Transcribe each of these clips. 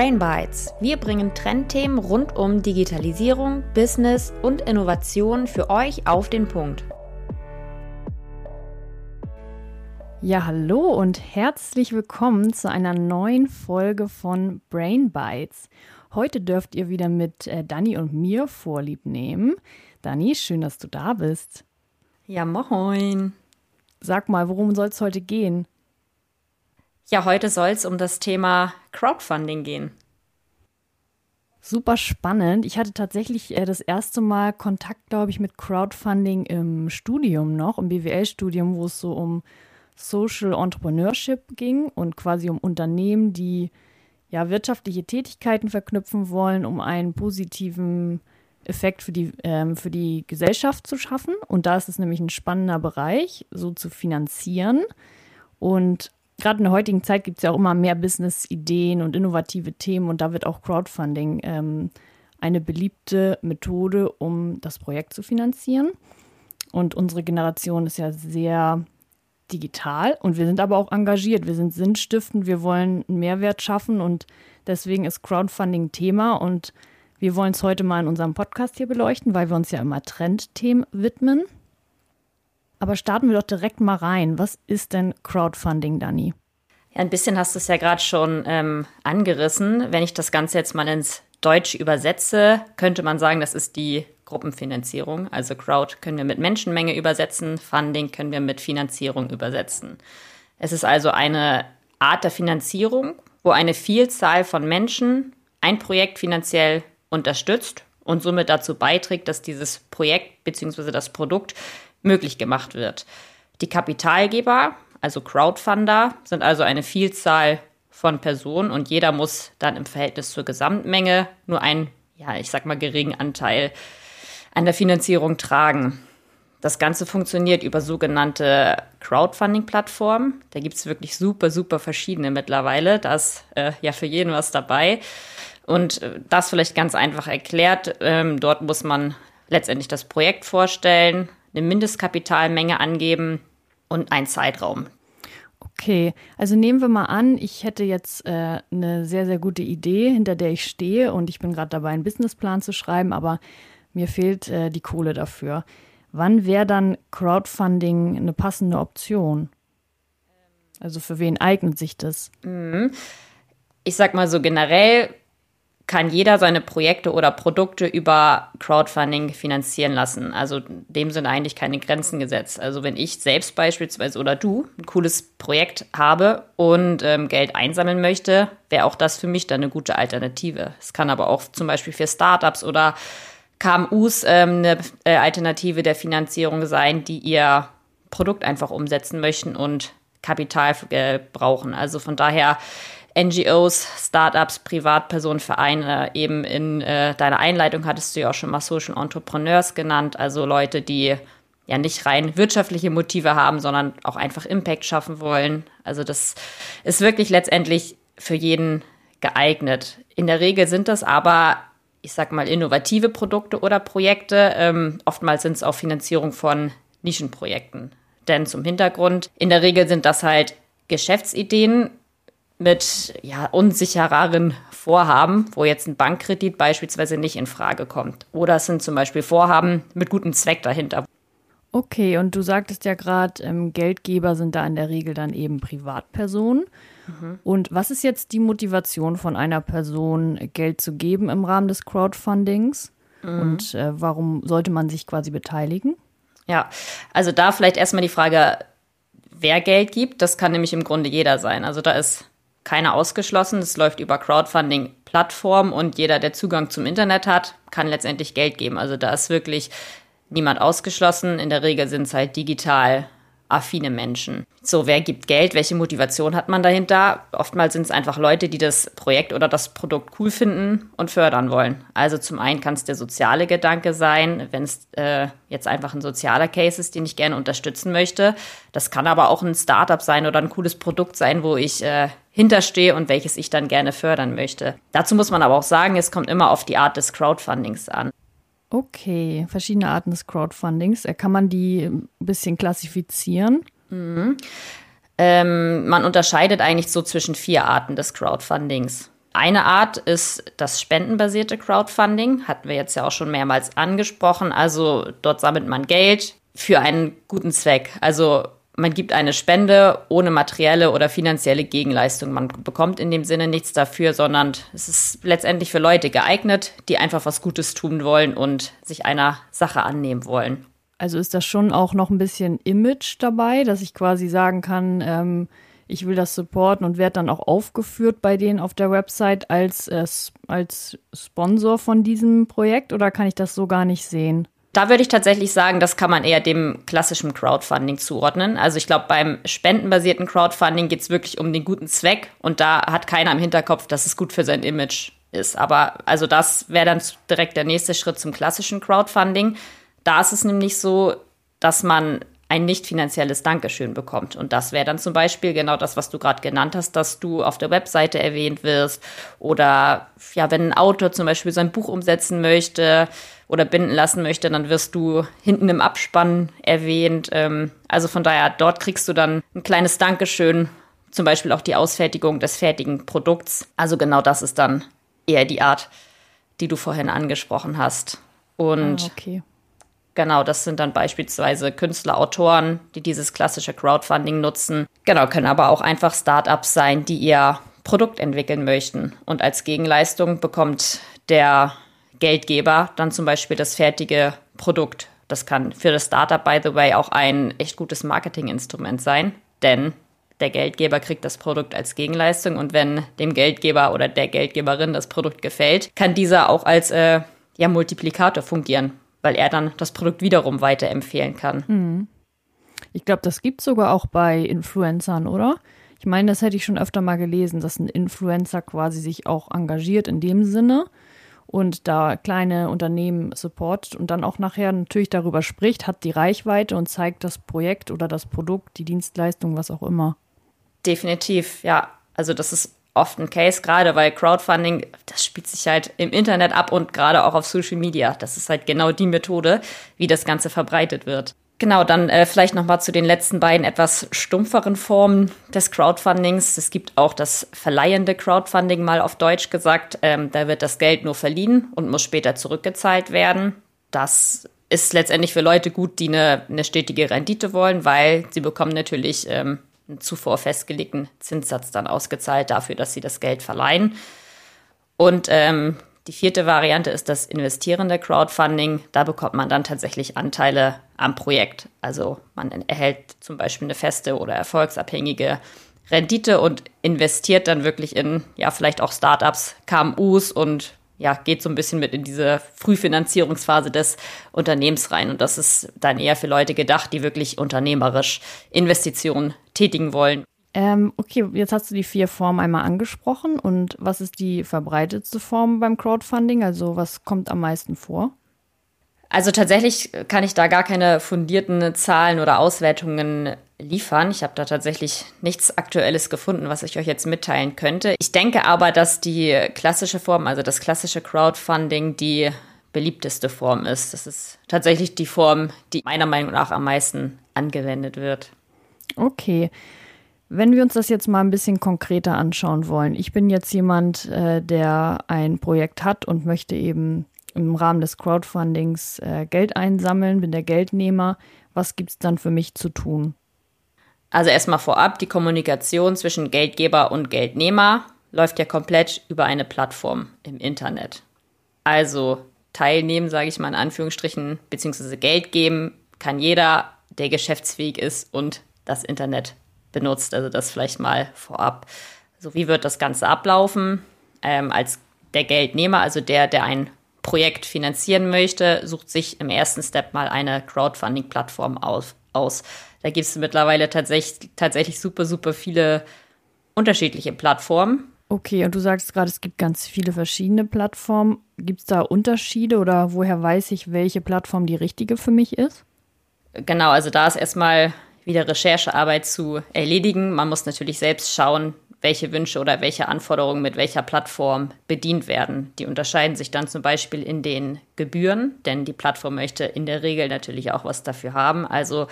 Brain Bites. Wir bringen Trendthemen rund um Digitalisierung, Business und Innovation für euch auf den Punkt. Ja, hallo und herzlich willkommen zu einer neuen Folge von Brain Bites. Heute dürft ihr wieder mit äh, Dani und mir Vorlieb nehmen. Dani, schön, dass du da bist. Ja, moin. Sag mal, worum soll es heute gehen? Ja, heute soll es um das Thema Crowdfunding gehen. Super spannend. Ich hatte tatsächlich äh, das erste Mal Kontakt, glaube ich, mit Crowdfunding im Studium noch, im BWL-Studium, wo es so um Social Entrepreneurship ging und quasi um Unternehmen, die ja wirtschaftliche Tätigkeiten verknüpfen wollen, um einen positiven Effekt für die, ähm, für die Gesellschaft zu schaffen. Und da ist es nämlich ein spannender Bereich, so zu finanzieren. Und gerade in der heutigen Zeit gibt es ja auch immer mehr Business-Ideen und innovative Themen und da wird auch Crowdfunding ähm, eine beliebte Methode, um das Projekt zu finanzieren. Und unsere Generation ist ja sehr digital und wir sind aber auch engagiert. Wir sind sinnstiftend, wir wollen einen Mehrwert schaffen und deswegen ist Crowdfunding Thema und wir wollen es heute mal in unserem Podcast hier beleuchten, weil wir uns ja immer Trendthemen widmen. Aber starten wir doch direkt mal rein. Was ist denn Crowdfunding, Dani? Ja, ein bisschen hast du es ja gerade schon ähm, angerissen. Wenn ich das Ganze jetzt mal ins Deutsche übersetze, könnte man sagen, das ist die Gruppenfinanzierung. Also Crowd können wir mit Menschenmenge übersetzen, Funding können wir mit Finanzierung übersetzen. Es ist also eine Art der Finanzierung, wo eine Vielzahl von Menschen ein Projekt finanziell unterstützt und somit dazu beiträgt, dass dieses Projekt bzw. das Produkt möglich gemacht wird. Die Kapitalgeber, also Crowdfunder, sind also eine Vielzahl von Personen und jeder muss dann im Verhältnis zur Gesamtmenge nur einen, ja, ich sag mal, geringen Anteil an der Finanzierung tragen. Das Ganze funktioniert über sogenannte Crowdfunding-Plattformen. Da gibt es wirklich super, super verschiedene mittlerweile. Da ist äh, ja für jeden was dabei. Und äh, das vielleicht ganz einfach erklärt. Ähm, dort muss man letztendlich das Projekt vorstellen, eine Mindestkapitalmenge angeben und einen Zeitraum. Okay, also nehmen wir mal an, ich hätte jetzt äh, eine sehr, sehr gute Idee, hinter der ich stehe und ich bin gerade dabei, einen Businessplan zu schreiben, aber mir fehlt äh, die Kohle dafür. Wann wäre dann Crowdfunding eine passende Option? Also für wen eignet sich das? Mhm. Ich sag mal so generell kann jeder seine Projekte oder Produkte über Crowdfunding finanzieren lassen. Also dem sind eigentlich keine Grenzen gesetzt. Also wenn ich selbst beispielsweise oder du ein cooles Projekt habe und ähm, Geld einsammeln möchte, wäre auch das für mich dann eine gute Alternative. Es kann aber auch zum Beispiel für Startups oder KMUs ähm, eine äh, Alternative der Finanzierung sein, die ihr Produkt einfach umsetzen möchten und Kapital äh, brauchen. Also von daher NGOs, Startups, Privatpersonen, Vereine. Eben in äh, deiner Einleitung hattest du ja auch schon mal Social Entrepreneurs genannt, also Leute, die ja nicht rein wirtschaftliche Motive haben, sondern auch einfach Impact schaffen wollen. Also das ist wirklich letztendlich für jeden geeignet. In der Regel sind das aber, ich sag mal, innovative Produkte oder Projekte. Ähm, oftmals sind es auch Finanzierung von Nischenprojekten. Denn zum Hintergrund, in der Regel sind das halt Geschäftsideen, mit ja, unsichereren Vorhaben, wo jetzt ein Bankkredit beispielsweise nicht in Frage kommt. Oder es sind zum Beispiel Vorhaben mit gutem Zweck dahinter. Okay, und du sagtest ja gerade, ähm, Geldgeber sind da in der Regel dann eben Privatpersonen. Mhm. Und was ist jetzt die Motivation von einer Person, Geld zu geben im Rahmen des Crowdfundings? Mhm. Und äh, warum sollte man sich quasi beteiligen? Ja, also da vielleicht erstmal die Frage, wer Geld gibt. Das kann nämlich im Grunde jeder sein. Also da ist keiner ausgeschlossen. Es läuft über Crowdfunding-Plattformen und jeder, der Zugang zum Internet hat, kann letztendlich Geld geben. Also da ist wirklich niemand ausgeschlossen. In der Regel sind es halt digital affine Menschen. So, wer gibt Geld? Welche Motivation hat man dahinter? Oftmals sind es einfach Leute, die das Projekt oder das Produkt cool finden und fördern wollen. Also zum einen kann es der soziale Gedanke sein, wenn es äh, jetzt einfach ein sozialer Case ist, den ich gerne unterstützen möchte. Das kann aber auch ein Startup sein oder ein cooles Produkt sein, wo ich äh, hinterstehe und welches ich dann gerne fördern möchte. Dazu muss man aber auch sagen, es kommt immer auf die Art des Crowdfundings an. Okay, verschiedene Arten des Crowdfundings. Äh, kann man die ein bisschen klassifizieren? Mhm. Ähm, man unterscheidet eigentlich so zwischen vier Arten des Crowdfundings. Eine Art ist das spendenbasierte Crowdfunding, hatten wir jetzt ja auch schon mehrmals angesprochen. Also dort sammelt man Geld für einen guten Zweck. Also man gibt eine Spende ohne materielle oder finanzielle Gegenleistung. Man bekommt in dem Sinne nichts dafür, sondern es ist letztendlich für Leute geeignet, die einfach was Gutes tun wollen und sich einer Sache annehmen wollen. Also ist das schon auch noch ein bisschen Image dabei, dass ich quasi sagen kann, ähm, ich will das supporten und werde dann auch aufgeführt bei denen auf der Website als, äh, als Sponsor von diesem Projekt oder kann ich das so gar nicht sehen? Da würde ich tatsächlich sagen, das kann man eher dem klassischen Crowdfunding zuordnen. Also ich glaube, beim spendenbasierten Crowdfunding geht es wirklich um den guten Zweck und da hat keiner im Hinterkopf, dass es gut für sein Image ist. Aber also das wäre dann direkt der nächste Schritt zum klassischen Crowdfunding. Da ist es nämlich so, dass man ein nicht finanzielles Dankeschön bekommt. Und das wäre dann zum Beispiel genau das, was du gerade genannt hast, dass du auf der Webseite erwähnt wirst oder ja, wenn ein Autor zum Beispiel sein Buch umsetzen möchte oder binden lassen möchte, dann wirst du hinten im Abspann erwähnt. Ähm, also von daher, dort kriegst du dann ein kleines Dankeschön, zum Beispiel auch die Ausfertigung des fertigen Produkts. Also genau das ist dann eher die Art, die du vorhin angesprochen hast. Und ah, okay. Genau, das sind dann beispielsweise Künstler, Autoren, die dieses klassische Crowdfunding nutzen. Genau, können aber auch einfach Startups sein, die ihr Produkt entwickeln möchten. Und als Gegenleistung bekommt der Geldgeber dann zum Beispiel das fertige Produkt. Das kann für das Startup, by the way, auch ein echt gutes Marketinginstrument sein, denn der Geldgeber kriegt das Produkt als Gegenleistung und wenn dem Geldgeber oder der Geldgeberin das Produkt gefällt, kann dieser auch als äh, ja, Multiplikator fungieren weil er dann das Produkt wiederum weiterempfehlen kann. Hm. Ich glaube, das gibt es sogar auch bei Influencern, oder? Ich meine, das hätte ich schon öfter mal gelesen, dass ein Influencer quasi sich auch engagiert in dem Sinne und da kleine Unternehmen supportet und dann auch nachher natürlich darüber spricht, hat die Reichweite und zeigt das Projekt oder das Produkt, die Dienstleistung, was auch immer. Definitiv, ja. Also das ist oft ein Case, gerade weil Crowdfunding, das spielt sich halt im Internet ab und gerade auch auf Social Media. Das ist halt genau die Methode, wie das Ganze verbreitet wird. Genau, dann äh, vielleicht noch mal zu den letzten beiden etwas stumpferen Formen des Crowdfundings. Es gibt auch das verleihende Crowdfunding, mal auf Deutsch gesagt. Ähm, da wird das Geld nur verliehen und muss später zurückgezahlt werden. Das ist letztendlich für Leute gut, die eine, eine stetige Rendite wollen, weil sie bekommen natürlich ähm, einen zuvor festgelegten Zinssatz dann ausgezahlt dafür, dass sie das Geld verleihen. Und ähm, die vierte Variante ist das investierende Crowdfunding. Da bekommt man dann tatsächlich Anteile am Projekt. Also man erhält zum Beispiel eine feste oder erfolgsabhängige Rendite und investiert dann wirklich in, ja, vielleicht auch Startups, KMUs und ja, geht so ein bisschen mit in diese Frühfinanzierungsphase des Unternehmens rein. Und das ist dann eher für Leute gedacht, die wirklich unternehmerisch Investitionen tätigen wollen. Ähm, okay, jetzt hast du die vier Formen einmal angesprochen. Und was ist die verbreitetste Form beim Crowdfunding? Also was kommt am meisten vor? Also tatsächlich kann ich da gar keine fundierten Zahlen oder Auswertungen liefern. Ich habe da tatsächlich nichts Aktuelles gefunden, was ich euch jetzt mitteilen könnte. Ich denke aber, dass die klassische Form, also das klassische Crowdfunding, die beliebteste Form ist. Das ist tatsächlich die Form, die meiner Meinung nach am meisten angewendet wird. Okay. Wenn wir uns das jetzt mal ein bisschen konkreter anschauen wollen. Ich bin jetzt jemand, äh, der ein Projekt hat und möchte eben im Rahmen des Crowdfundings äh, Geld einsammeln, bin der Geldnehmer. Was gibt es dann für mich zu tun? Also erstmal vorab, die Kommunikation zwischen Geldgeber und Geldnehmer läuft ja komplett über eine Plattform im Internet. Also teilnehmen, sage ich mal in Anführungsstrichen, beziehungsweise Geld geben kann jeder, der geschäftsfähig ist und das Internet benutzt. Also das vielleicht mal vorab. So, wie wird das Ganze ablaufen? Ähm, als der Geldnehmer, also der, der ein Projekt finanzieren möchte, sucht sich im ersten Step mal eine Crowdfunding-Plattform aus. Da gibt es mittlerweile tatsächlich, tatsächlich super, super viele unterschiedliche Plattformen. Okay, und du sagst gerade, es gibt ganz viele verschiedene Plattformen. Gibt es da Unterschiede oder woher weiß ich, welche Plattform die richtige für mich ist? Genau, also da ist erstmal wieder Recherchearbeit zu erledigen. Man muss natürlich selbst schauen, welche Wünsche oder welche Anforderungen mit welcher Plattform bedient werden. Die unterscheiden sich dann zum Beispiel in den Gebühren, denn die Plattform möchte in der Regel natürlich auch was dafür haben. Also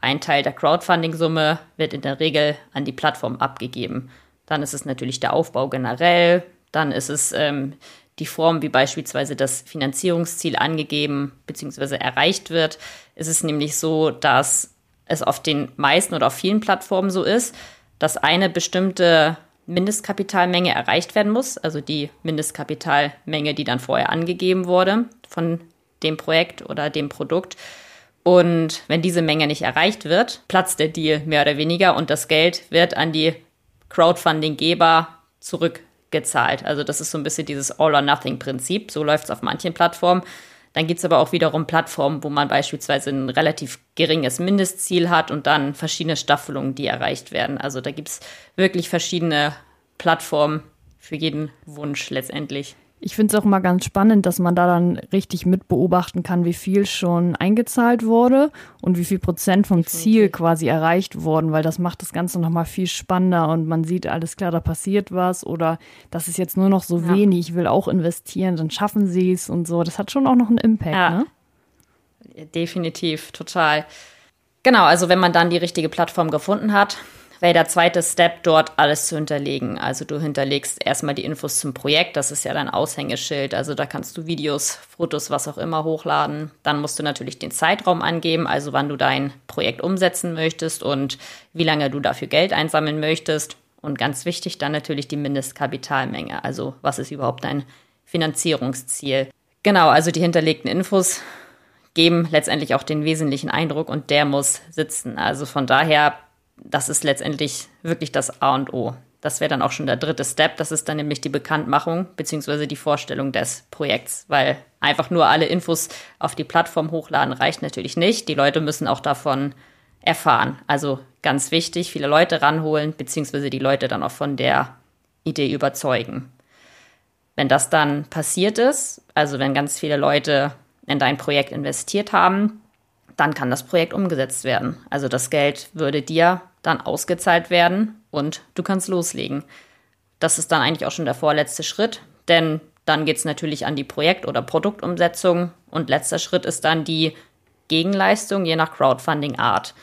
ein Teil der Crowdfunding-Summe wird in der Regel an die Plattform abgegeben. Dann ist es natürlich der Aufbau generell, dann ist es ähm, die Form, wie beispielsweise das Finanzierungsziel angegeben bzw. erreicht wird. Es ist nämlich so, dass es auf den meisten oder auf vielen Plattformen so ist, dass eine bestimmte Mindestkapitalmenge erreicht werden muss, also die Mindestkapitalmenge, die dann vorher angegeben wurde von dem Projekt oder dem Produkt. Und wenn diese Menge nicht erreicht wird, platzt der Deal mehr oder weniger und das Geld wird an die Crowdfunding-Geber zurückgezahlt. Also das ist so ein bisschen dieses All-or-Nothing-Prinzip. So läuft es auf manchen Plattformen. Dann gibt es aber auch wiederum Plattformen, wo man beispielsweise ein relativ geringes Mindestziel hat und dann verschiedene Staffelungen, die erreicht werden. Also da gibt es wirklich verschiedene Plattformen für jeden Wunsch letztendlich. Ich finde es auch immer ganz spannend, dass man da dann richtig mit beobachten kann, wie viel schon eingezahlt wurde und wie viel Prozent vom. Ziel quasi erreicht wurden, weil das macht das Ganze nochmal viel spannender und man sieht, alles klar, da passiert was oder das ist jetzt nur noch so ja. wenig, ich will auch investieren, dann schaffen sie es und so. Das hat schon auch noch einen Impact, ja. ne? Definitiv, total. Genau, also wenn man dann die richtige Plattform gefunden hat, wäre der zweite Step, dort alles zu hinterlegen. Also du hinterlegst erstmal die Infos zum Projekt, das ist ja dein Aushängeschild. Also da kannst du Videos, Fotos, was auch immer hochladen. Dann musst du natürlich den Zeitraum angeben, also wann du dein Projekt umsetzen möchtest und wie lange du dafür Geld einsammeln möchtest. Und ganz wichtig dann natürlich die Mindestkapitalmenge. Also was ist überhaupt dein Finanzierungsziel? Genau, also die hinterlegten Infos geben letztendlich auch den wesentlichen Eindruck und der muss sitzen. Also von daher das ist letztendlich wirklich das A und O. Das wäre dann auch schon der dritte Step. Das ist dann nämlich die Bekanntmachung bzw. die Vorstellung des Projekts, weil einfach nur alle Infos auf die Plattform hochladen reicht natürlich nicht. Die Leute müssen auch davon erfahren. Also ganz wichtig, viele Leute ranholen bzw. die Leute dann auch von der Idee überzeugen. Wenn das dann passiert ist, also wenn ganz viele Leute in dein Projekt investiert haben, dann kann das Projekt umgesetzt werden. Also das Geld würde dir dann ausgezahlt werden und du kannst loslegen. Das ist dann eigentlich auch schon der vorletzte Schritt, denn dann geht es natürlich an die Projekt- oder Produktumsetzung und letzter Schritt ist dann die Gegenleistung je nach Crowdfunding-Art.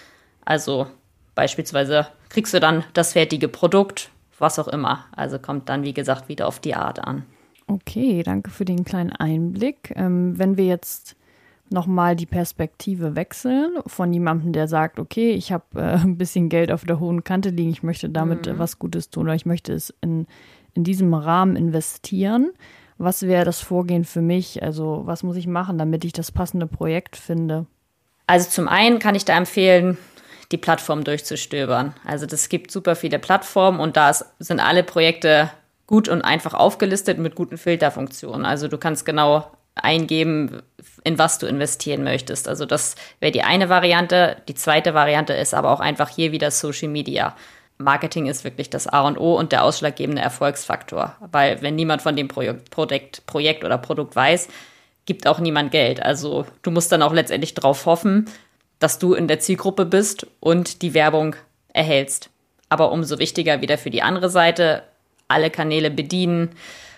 Also beispielsweise kriegst du dann das fertige Produkt, was auch immer. Also kommt dann, wie gesagt, wieder auf die Art an. Okay, danke für den kleinen Einblick. Ähm, wenn wir jetzt nochmal die Perspektive wechseln von jemandem, der sagt, okay, ich habe äh, ein bisschen Geld auf der hohen Kante liegen, ich möchte damit mhm. was Gutes tun oder ich möchte es in, in diesem Rahmen investieren. Was wäre das Vorgehen für mich? Also was muss ich machen, damit ich das passende Projekt finde? Also zum einen kann ich da empfehlen, die Plattform durchzustöbern. Also das gibt super viele Plattformen und da sind alle Projekte gut und einfach aufgelistet mit guten Filterfunktionen. Also du kannst genau eingeben, in was du investieren möchtest. Also das wäre die eine Variante. Die zweite Variante ist aber auch einfach hier wieder Social Media. Marketing ist wirklich das A und O und der ausschlaggebende Erfolgsfaktor. Weil wenn niemand von dem Projekt, Projekt, oder Produkt weiß, gibt auch niemand Geld. Also du musst dann auch letztendlich darauf hoffen, dass du in der Zielgruppe bist und die Werbung erhältst. Aber umso wichtiger wieder für die andere Seite, alle Kanäle bedienen,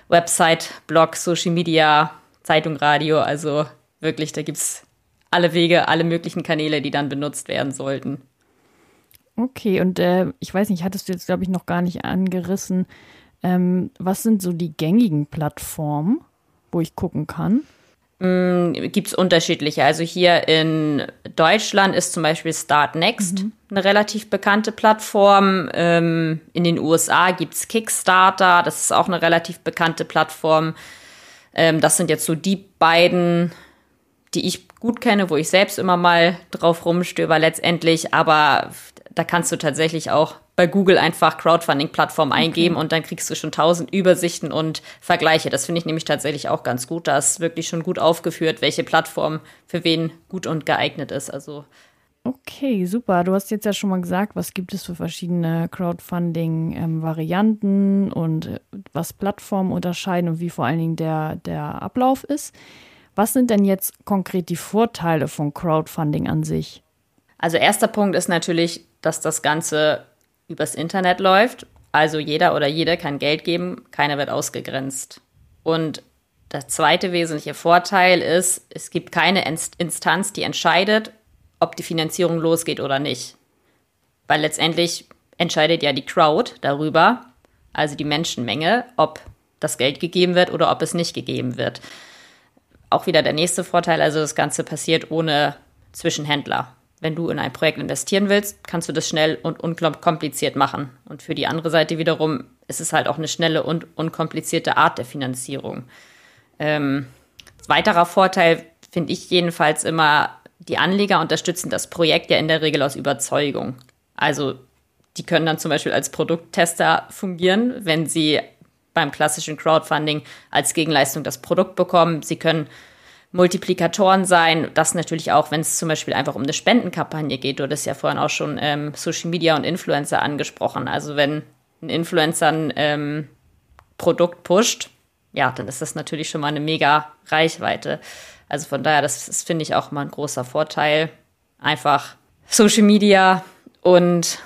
Website, Blog, Social Media, Zeitung, Radio. Also wirklich, da gibt es alle Wege, alle möglichen Kanäle, die dann benutzt werden sollten. Okay, und äh, ich weiß nicht, hattest du jetzt, glaube ich, noch gar nicht angerissen. Ähm, was sind so die gängigen Plattformen, wo ich gucken kann? Mm, Gibt es unterschiedliche. Also hier in Deutschland ist zum Beispiel Start Next mhm. eine relativ bekannte Plattform. Ähm, in den USA gibt es Kickstarter, das ist auch eine relativ bekannte Plattform. Ähm, das sind jetzt so die beiden, die ich gut kenne, wo ich selbst immer mal drauf rumstöber letztendlich. Aber da kannst du tatsächlich auch bei Google einfach Crowdfunding-Plattform eingeben okay. und dann kriegst du schon tausend Übersichten und Vergleiche. Das finde ich nämlich tatsächlich auch ganz gut. Da ist wirklich schon gut aufgeführt, welche Plattform für wen gut und geeignet ist. Also Okay, super. Du hast jetzt ja schon mal gesagt, was gibt es für verschiedene Crowdfunding-Varianten ähm, und äh, was Plattformen unterscheiden und wie vor allen Dingen der, der Ablauf ist. Was sind denn jetzt konkret die Vorteile von Crowdfunding an sich? Also erster Punkt ist natürlich, dass das Ganze übers Internet läuft. Also jeder oder jede kann Geld geben, keiner wird ausgegrenzt. Und der zweite wesentliche Vorteil ist, es gibt keine Instanz, die entscheidet, ob die Finanzierung losgeht oder nicht. Weil letztendlich entscheidet ja die Crowd darüber, also die Menschenmenge, ob das Geld gegeben wird oder ob es nicht gegeben wird. Auch wieder der nächste Vorteil, also das Ganze passiert ohne Zwischenhändler. Wenn du in ein Projekt investieren willst, kannst du das schnell und unkompliziert machen. Und für die andere Seite wiederum ist es halt auch eine schnelle und unkomplizierte Art der Finanzierung. Ähm, weiterer Vorteil finde ich jedenfalls immer, die Anleger unterstützen das Projekt ja in der Regel aus Überzeugung. Also die können dann zum Beispiel als Produkttester fungieren, wenn sie beim klassischen Crowdfunding als Gegenleistung das Produkt bekommen. Sie können Multiplikatoren sein. Das natürlich auch, wenn es zum Beispiel einfach um eine Spendenkampagne geht. Du hattest ja vorhin auch schon ähm, Social Media und Influencer angesprochen. Also wenn ein Influencer ein ähm, Produkt pusht, ja, dann ist das natürlich schon mal eine mega Reichweite. Also von daher, das, das finde ich auch mal ein großer Vorteil. Einfach Social Media und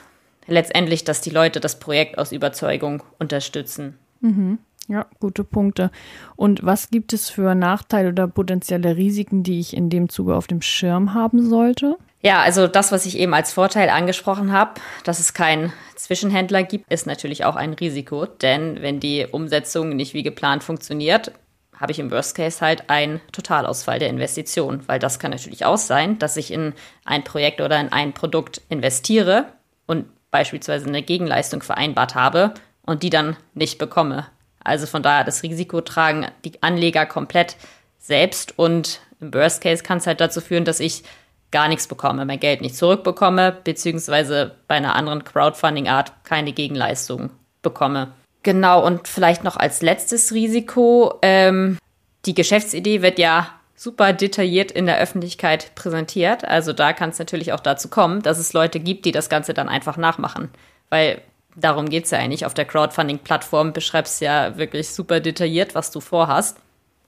letztendlich, dass die Leute das Projekt aus Überzeugung unterstützen. Mhm. Ja, gute Punkte. Und was gibt es für Nachteile oder potenzielle Risiken, die ich in dem Zuge auf dem Schirm haben sollte? Ja, also das, was ich eben als Vorteil angesprochen habe, dass es keinen Zwischenhändler gibt, ist natürlich auch ein Risiko. Denn wenn die Umsetzung nicht wie geplant funktioniert, habe ich im Worst Case halt einen Totalausfall der Investition. Weil das kann natürlich auch sein, dass ich in ein Projekt oder in ein Produkt investiere und beispielsweise eine Gegenleistung vereinbart habe und die dann nicht bekomme. Also von daher das Risiko tragen die Anleger komplett selbst und im Worst Case kann es halt dazu führen, dass ich gar nichts bekomme, mein Geld nicht zurückbekomme, beziehungsweise bei einer anderen Crowdfunding-Art keine Gegenleistung bekomme. Genau, und vielleicht noch als letztes Risiko, ähm, die Geschäftsidee wird ja super detailliert in der Öffentlichkeit präsentiert. Also da kann es natürlich auch dazu kommen, dass es Leute gibt, die das Ganze dann einfach nachmachen. Weil darum geht es ja eigentlich. Auf der Crowdfunding-Plattform beschreibst du ja wirklich super detailliert, was du vorhast.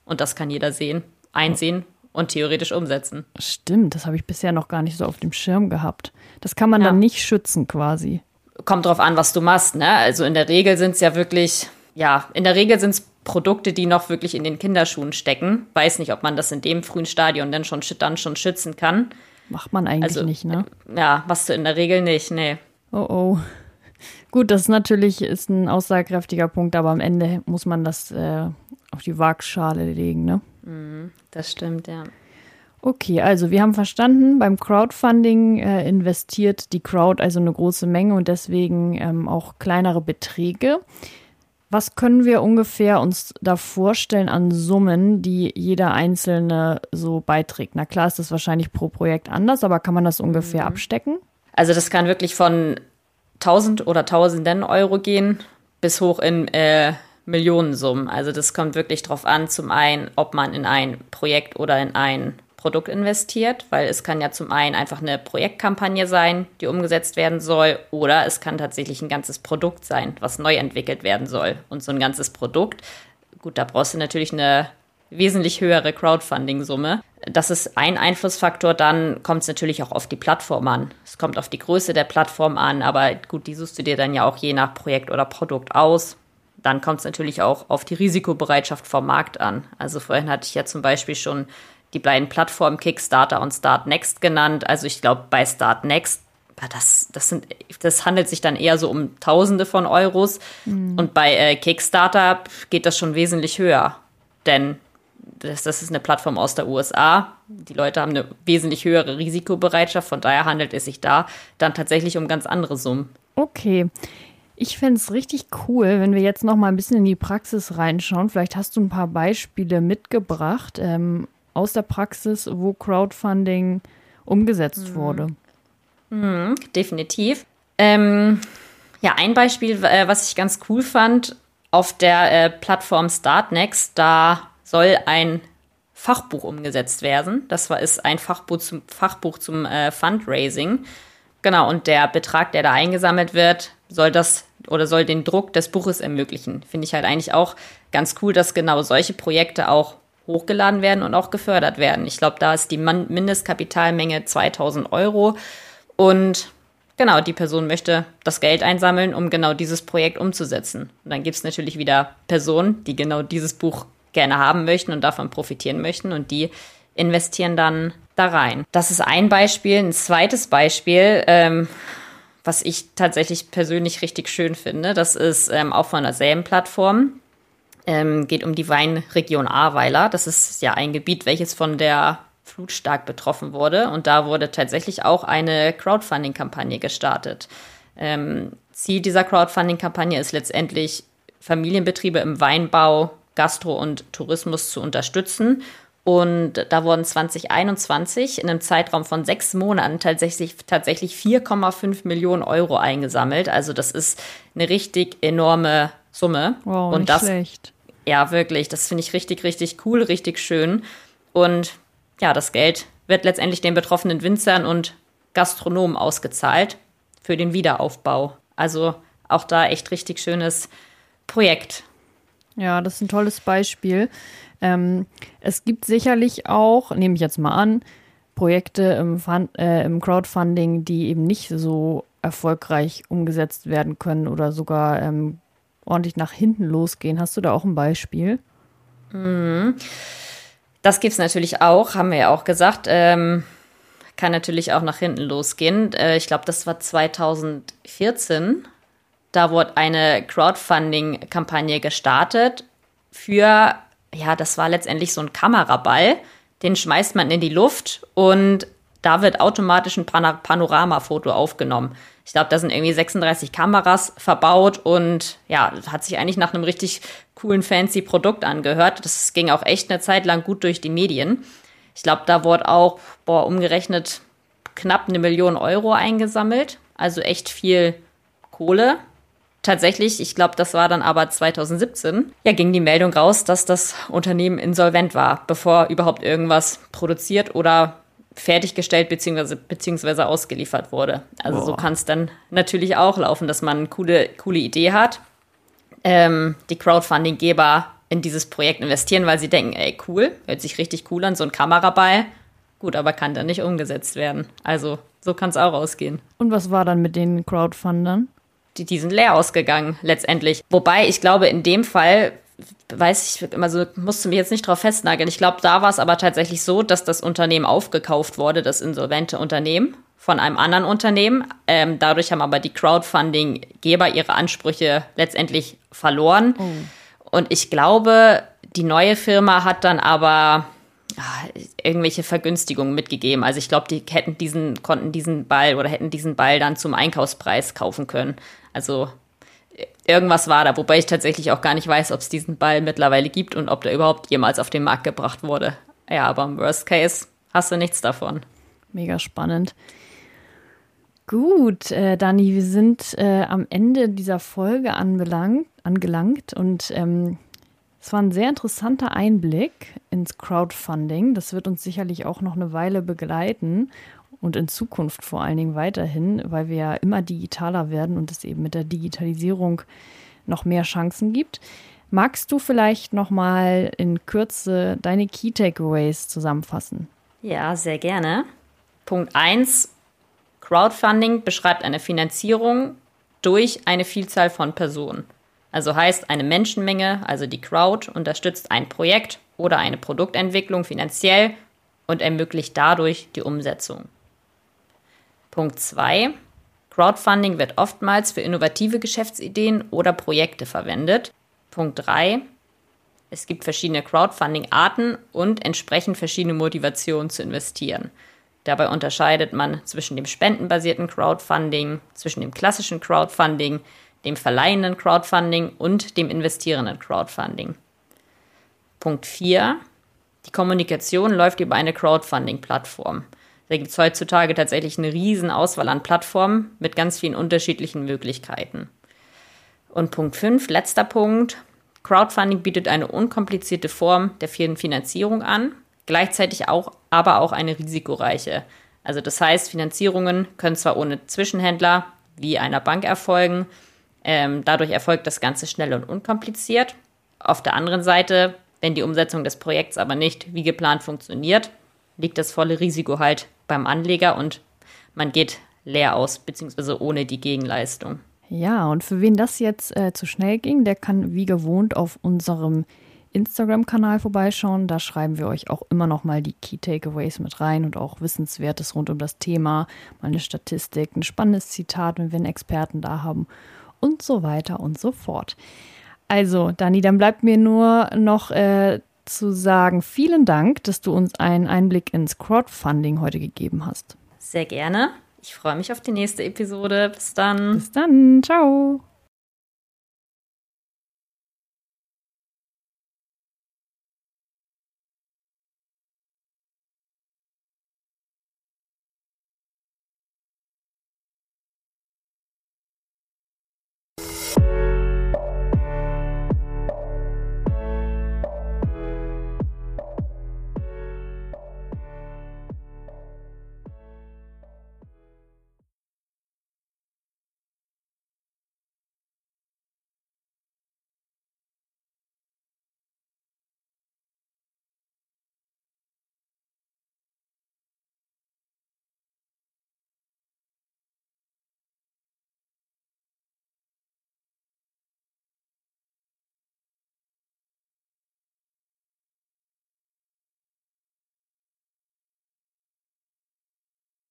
Und das kann jeder sehen, einsehen und theoretisch umsetzen. Stimmt, das habe ich bisher noch gar nicht so auf dem Schirm gehabt. Das kann man ja. dann nicht schützen quasi. Kommt drauf an, was du machst, ne? Also in der Regel sind es ja wirklich, ja, in der Regel sind es Produkte, die noch wirklich in den Kinderschuhen stecken. Weiß nicht, ob man das in dem frühen Stadion dann schon, dann schon schützen kann. Macht man eigentlich also, nicht, ne? Ja, machst du in der Regel nicht, nee. Oh oh. Gut, das ist natürlich ist ein aussagekräftiger Punkt, aber am Ende muss man das äh, auf die Waagschale legen, ne? Mhm, das stimmt, ja. Okay, also wir haben verstanden, beim Crowdfunding äh, investiert die Crowd also eine große Menge und deswegen ähm, auch kleinere Beträge. Was können wir ungefähr uns da vorstellen an Summen, die jeder Einzelne so beiträgt? Na klar ist das wahrscheinlich pro Projekt anders, aber kann man das ungefähr mhm. abstecken? Also das kann wirklich von 1000 oder Tausenden Euro gehen bis hoch in äh, Millionensummen. Also das kommt wirklich drauf an, zum einen, ob man in ein Projekt oder in ein Produkt investiert, weil es kann ja zum einen einfach eine Projektkampagne sein, die umgesetzt werden soll, oder es kann tatsächlich ein ganzes Produkt sein, was neu entwickelt werden soll. Und so ein ganzes Produkt, gut, da brauchst du natürlich eine wesentlich höhere Crowdfunding-Summe. Das ist ein Einflussfaktor. Dann kommt es natürlich auch auf die Plattform an. Es kommt auf die Größe der Plattform an, aber gut, die suchst du dir dann ja auch je nach Projekt oder Produkt aus. Dann kommt es natürlich auch auf die Risikobereitschaft vom Markt an. Also vorhin hatte ich ja zum Beispiel schon die beiden Plattformen Kickstarter und Startnext genannt. Also ich glaube, bei Startnext, das, das, sind, das handelt sich dann eher so um Tausende von Euros. Mhm. Und bei äh, Kickstarter geht das schon wesentlich höher. Denn das, das ist eine Plattform aus der USA. Die Leute haben eine wesentlich höhere Risikobereitschaft. Von daher handelt es sich da dann tatsächlich um ganz andere Summen. Okay. Ich fände es richtig cool, wenn wir jetzt noch mal ein bisschen in die Praxis reinschauen. Vielleicht hast du ein paar Beispiele mitgebracht ähm, aus der Praxis, wo Crowdfunding umgesetzt mhm. wurde. Mhm, definitiv. Ähm, ja, ein Beispiel, äh, was ich ganz cool fand, auf der äh, Plattform Startnext, da soll ein Fachbuch umgesetzt werden. Das war, ist ein Fachbuch zum, Fachbuch zum äh, Fundraising. Genau, und der Betrag, der da eingesammelt wird, soll das oder soll den Druck des Buches ermöglichen. Finde ich halt eigentlich auch ganz cool, dass genau solche Projekte auch hochgeladen werden und auch gefördert werden. Ich glaube, da ist die Mindestkapitalmenge 2000 Euro und genau, die Person möchte das Geld einsammeln, um genau dieses Projekt umzusetzen. Und dann gibt es natürlich wieder Personen, die genau dieses Buch gerne haben möchten und davon profitieren möchten und die investieren dann da rein. Das ist ein Beispiel. Ein zweites Beispiel, ähm, was ich tatsächlich persönlich richtig schön finde, das ist ähm, auch von derselben Plattform. Ähm, geht um die Weinregion Ahrweiler. Das ist ja ein Gebiet, welches von der Flut stark betroffen wurde. Und da wurde tatsächlich auch eine Crowdfunding-Kampagne gestartet. Ähm, Ziel dieser Crowdfunding-Kampagne ist letztendlich, Familienbetriebe im Weinbau, Gastro und Tourismus zu unterstützen. Und da wurden 2021 in einem Zeitraum von sechs Monaten tatsächlich, tatsächlich 4,5 Millionen Euro eingesammelt. Also das ist eine richtig enorme Summe. Wow, und das, schlecht. Ja, wirklich. Das finde ich richtig, richtig cool, richtig schön. Und ja, das Geld wird letztendlich den betroffenen Winzern und Gastronomen ausgezahlt für den Wiederaufbau. Also auch da echt richtig schönes Projekt. Ja, das ist ein tolles Beispiel. Ähm, es gibt sicherlich auch, nehme ich jetzt mal an, Projekte im, Fund, äh, im Crowdfunding, die eben nicht so erfolgreich umgesetzt werden können oder sogar ähm, ordentlich nach hinten losgehen. Hast du da auch ein Beispiel? Mhm. Das gibt es natürlich auch, haben wir ja auch gesagt. Ähm, kann natürlich auch nach hinten losgehen. Äh, ich glaube, das war 2014. Da wurde eine Crowdfunding-Kampagne gestartet für, ja, das war letztendlich so ein Kameraball. Den schmeißt man in die Luft und da wird automatisch ein Pan Panoramafoto aufgenommen. Ich glaube, da sind irgendwie 36 Kameras verbaut und ja, hat sich eigentlich nach einem richtig coolen, fancy Produkt angehört. Das ging auch echt eine Zeit lang gut durch die Medien. Ich glaube, da wurde auch, boah, umgerechnet knapp eine Million Euro eingesammelt. Also echt viel Kohle. Tatsächlich, ich glaube, das war dann aber 2017, ja, ging die Meldung raus, dass das Unternehmen insolvent war, bevor überhaupt irgendwas produziert oder fertiggestellt bzw. beziehungsweise ausgeliefert wurde. Also Boah. so kann es dann natürlich auch laufen, dass man eine coole, coole Idee hat, ähm, die Crowdfunding-Geber in dieses Projekt investieren, weil sie denken, ey, cool, hört sich richtig cool an, so ein Kameraball. Gut, aber kann dann nicht umgesetzt werden. Also so kann es auch ausgehen. Und was war dann mit den Crowdfundern? Die, die sind leer ausgegangen, letztendlich. Wobei ich glaube, in dem Fall weiß ich, also musste mich jetzt nicht drauf festnageln. Ich glaube, da war es aber tatsächlich so, dass das Unternehmen aufgekauft wurde, das insolvente Unternehmen, von einem anderen Unternehmen. Ähm, dadurch haben aber die Crowdfunding-Geber ihre Ansprüche letztendlich verloren. Oh. Und ich glaube, die neue Firma hat dann aber ach, irgendwelche Vergünstigungen mitgegeben. Also ich glaube, die hätten diesen, konnten diesen Ball oder hätten diesen Ball dann zum Einkaufspreis kaufen können. Also irgendwas war da, wobei ich tatsächlich auch gar nicht weiß, ob es diesen Ball mittlerweile gibt und ob der überhaupt jemals auf den Markt gebracht wurde. Ja, aber im Worst Case hast du nichts davon. Mega spannend. Gut, äh, Dani, wir sind äh, am Ende dieser Folge anbelangt, angelangt und ähm, es war ein sehr interessanter Einblick ins Crowdfunding. Das wird uns sicherlich auch noch eine Weile begleiten und in Zukunft vor allen Dingen weiterhin, weil wir ja immer digitaler werden und es eben mit der Digitalisierung noch mehr Chancen gibt. Magst du vielleicht noch mal in Kürze deine Key Takeaways zusammenfassen? Ja, sehr gerne. Punkt 1. Crowdfunding beschreibt eine Finanzierung durch eine Vielzahl von Personen. Also heißt, eine Menschenmenge, also die Crowd, unterstützt ein Projekt oder eine Produktentwicklung finanziell und ermöglicht dadurch die Umsetzung. Punkt 2. Crowdfunding wird oftmals für innovative Geschäftsideen oder Projekte verwendet. Punkt 3. Es gibt verschiedene Crowdfunding-Arten und entsprechend verschiedene Motivationen zu investieren. Dabei unterscheidet man zwischen dem spendenbasierten Crowdfunding, zwischen dem klassischen Crowdfunding, dem verleihenden Crowdfunding und dem investierenden Crowdfunding. Punkt 4. Die Kommunikation läuft über eine Crowdfunding-Plattform. Da gibt es heutzutage tatsächlich eine riesen Auswahl an Plattformen mit ganz vielen unterschiedlichen Möglichkeiten. Und Punkt 5, letzter Punkt. Crowdfunding bietet eine unkomplizierte Form der Finanzierung an, gleichzeitig auch, aber auch eine risikoreiche. Also das heißt, Finanzierungen können zwar ohne Zwischenhändler wie einer Bank erfolgen, ähm, dadurch erfolgt das Ganze schnell und unkompliziert. Auf der anderen Seite, wenn die Umsetzung des Projekts aber nicht wie geplant funktioniert, liegt das volle Risiko halt beim Anleger und man geht leer aus, beziehungsweise ohne die Gegenleistung. Ja, und für wen das jetzt äh, zu schnell ging, der kann wie gewohnt auf unserem Instagram-Kanal vorbeischauen. Da schreiben wir euch auch immer noch mal die Key Takeaways mit rein und auch Wissenswertes rund um das Thema, mal eine Statistik, ein spannendes Zitat, wenn wir einen Experten da haben und so weiter und so fort. Also, Dani, dann bleibt mir nur noch äh, zu sagen, vielen Dank, dass du uns einen Einblick ins Crowdfunding heute gegeben hast. Sehr gerne. Ich freue mich auf die nächste Episode. Bis dann. Bis dann. Ciao.